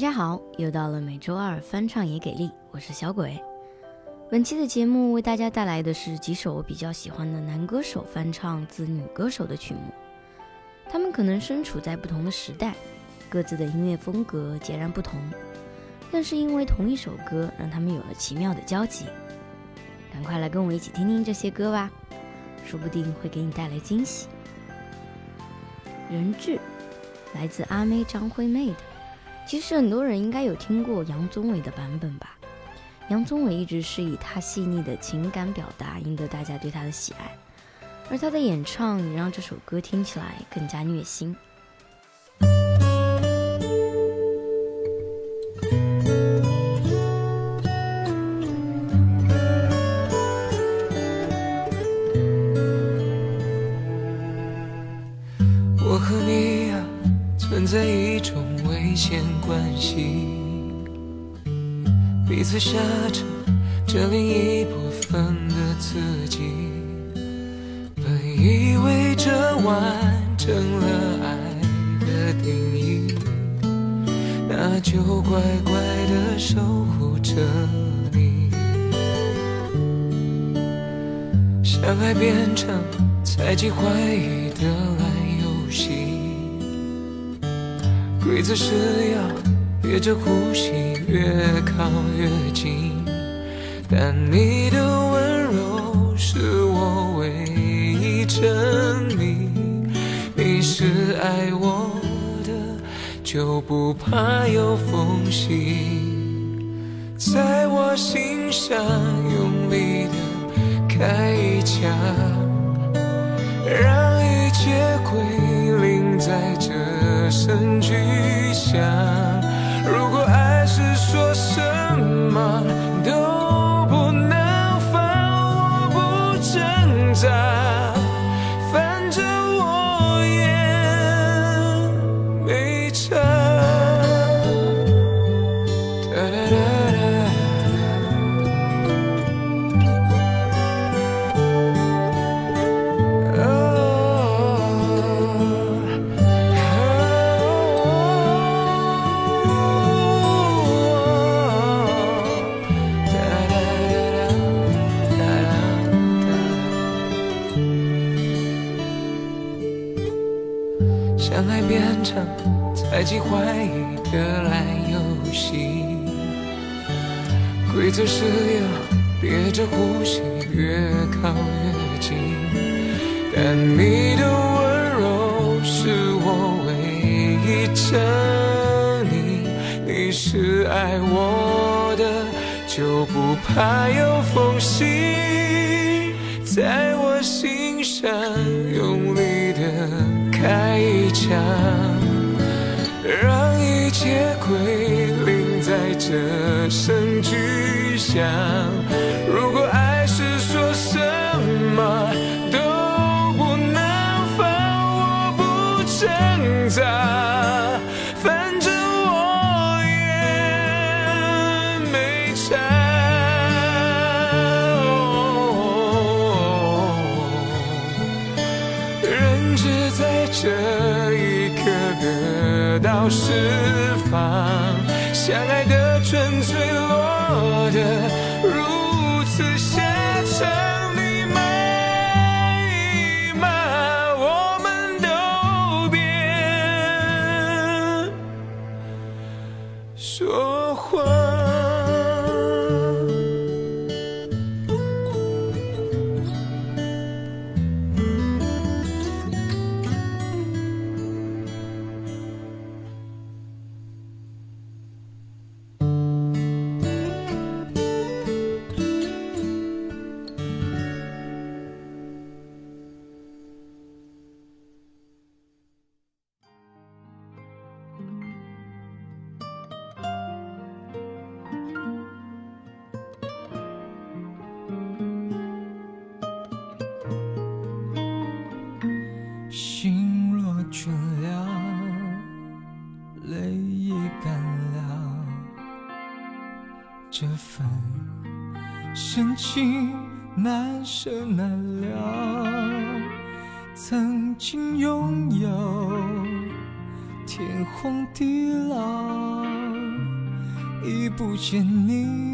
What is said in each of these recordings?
大家好，又到了每周二翻唱也给力，我是小鬼。本期的节目为大家带来的是几首我比较喜欢的男歌手翻唱自女歌手的曲目。他们可能身处在不同的时代，各自的音乐风格截然不同，但是因为同一首歌，让他们有了奇妙的交集。赶快来跟我一起听听这些歌吧，说不定会给你带来惊喜。人质，来自阿妹张惠妹的。其实很多人应该有听过杨宗纬的版本吧？杨宗纬一直是以他细腻的情感表达赢得大家对他的喜爱，而他的演唱也让这首歌听起来更加虐心。关系，彼此挟着这另一部分的自己。本以为这完成了爱的定义，那就乖乖的守护着你。相爱变成猜忌怀疑的烂游戏。规则是要憋着呼吸，越靠越近。但你的温柔是我唯一证明，你是爱我的，就不怕有缝隙。在我心上用力的开一枪，让一切归零在这声巨响。my 相爱变成猜忌怀疑的烂游戏，规则是要憋着呼吸，越靠越近。但你的温柔是我唯一证明，你是爱我的，就不怕有缝隙，在我心上开一枪，让一切归零在这声巨响。如果爱是说什么都不能放，我不挣扎，释放，相爱的心若倦了泪也干了。这份深情难舍难了曾经拥有天荒地老已不见你。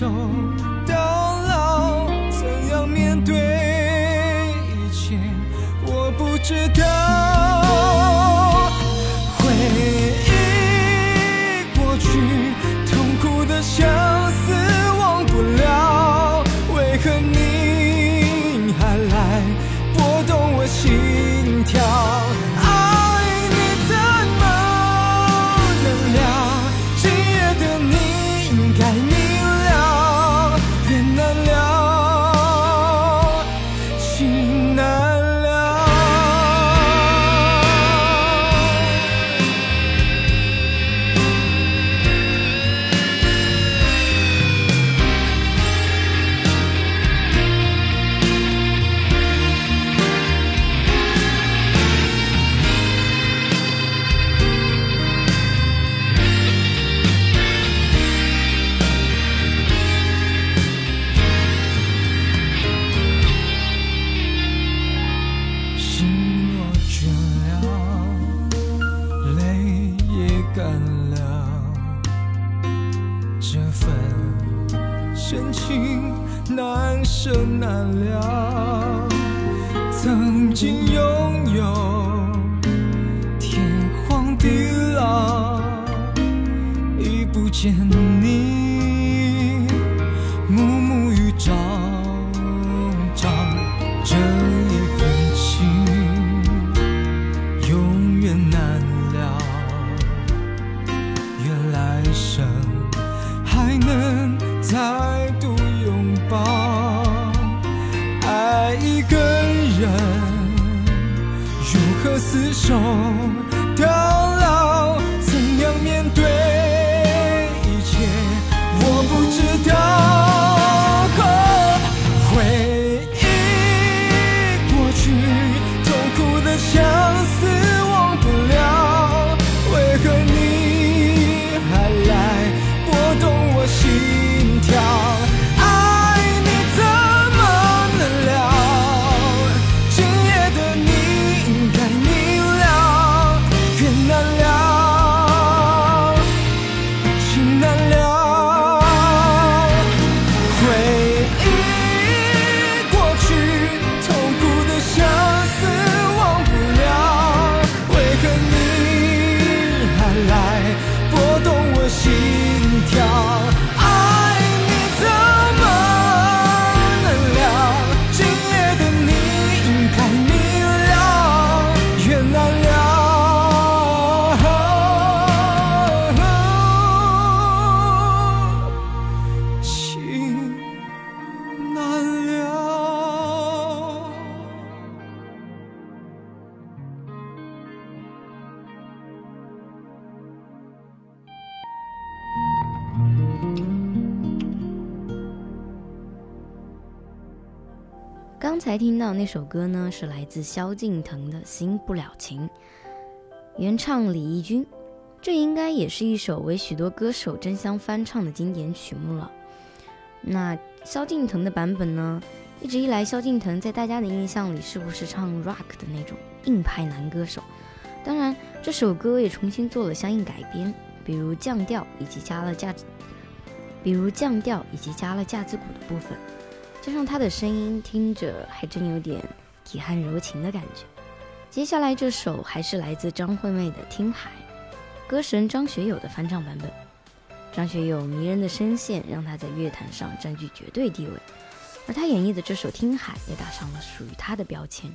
手。才听到那首歌呢，是来自萧敬腾的《新不了情》，原唱李翊君。这应该也是一首为许多歌手争相翻唱的经典曲目了。那萧敬腾的版本呢？一直以来，萧敬腾在大家的印象里是不是唱 rock 的那种硬派男歌手？当然，这首歌也重新做了相应改编，比如降调以及加了架子，比如降调以及加了架子鼓的部分。加上他的声音，听着还真有点体汉柔情的感觉。接下来这首还是来自张惠妹的《听海》，歌神张学友的翻唱版本。张学友迷人的声线让他在乐坛上占据绝对地位，而他演绎的这首《听海》也打上了属于他的标签。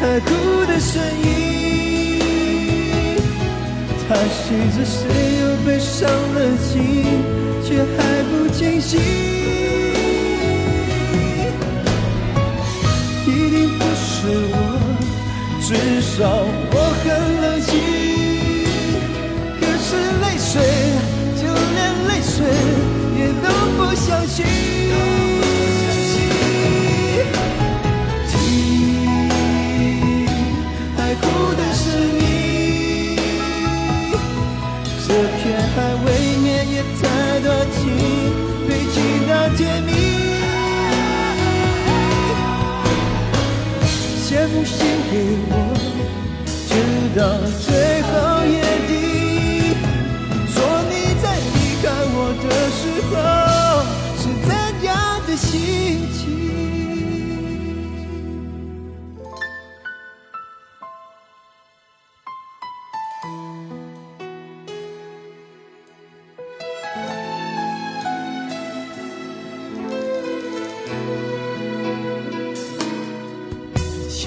海哭的声音，叹息着谁又被伤了心，却还不清醒。一定不是我，至少我很冷静。可是泪水，就连泪水也都不相信。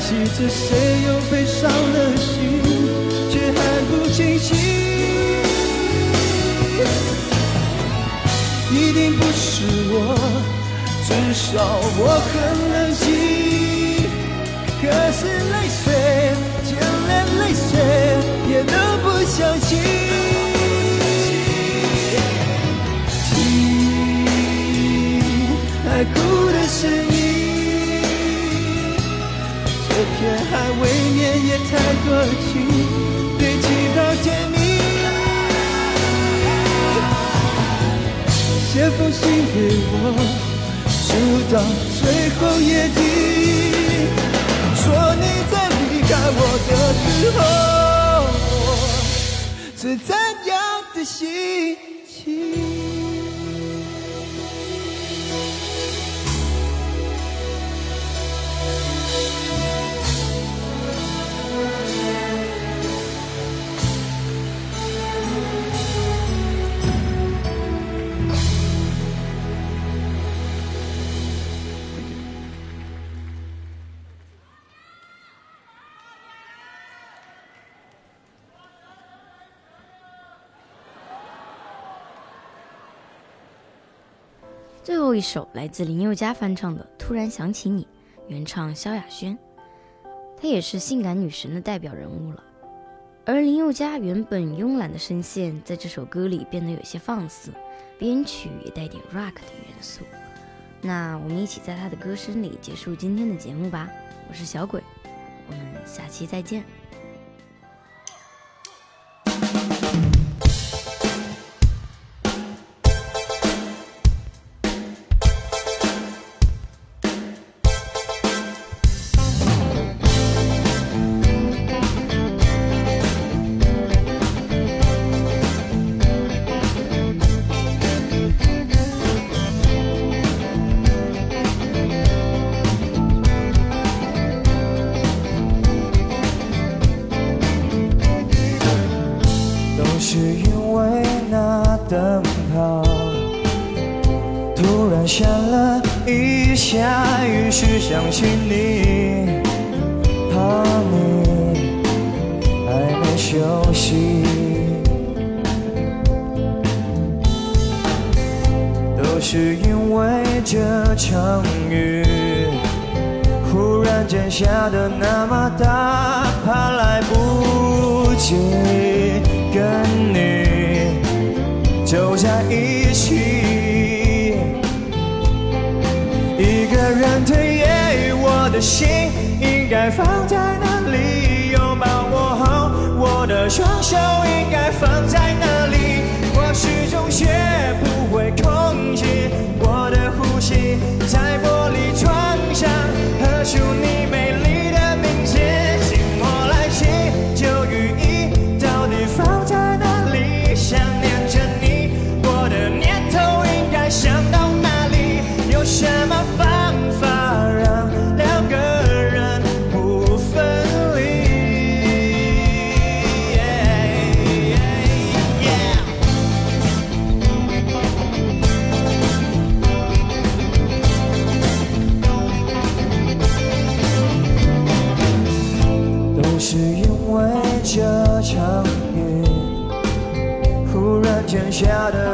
叹息着谁又被伤了心，却还不清醒。一定不是我，至少我很冷静。可是泪水，就连泪水也都不相信。海哭的声音，却还未免也太多情，堆积到甜蜜。写封信给我，直到最后夜底，说你在离开我的时候是怎样的心情。最后一首来自林宥嘉翻唱的《突然想起你》，原唱萧亚轩，她也是性感女神的代表人物了。而林宥嘉原本慵懒的声线，在这首歌里变得有些放肆，编曲也带点 rock 的元素。那我们一起在他的歌声里结束今天的节目吧。我是小鬼，我们下期再见。突然下了一下雨，是想起你，怕你还没休息。都是因为这场雨，忽然间下的那么大，怕来不及跟你走在一起。人退也，我的心应该放在哪里？拥抱我后，我的双手。家的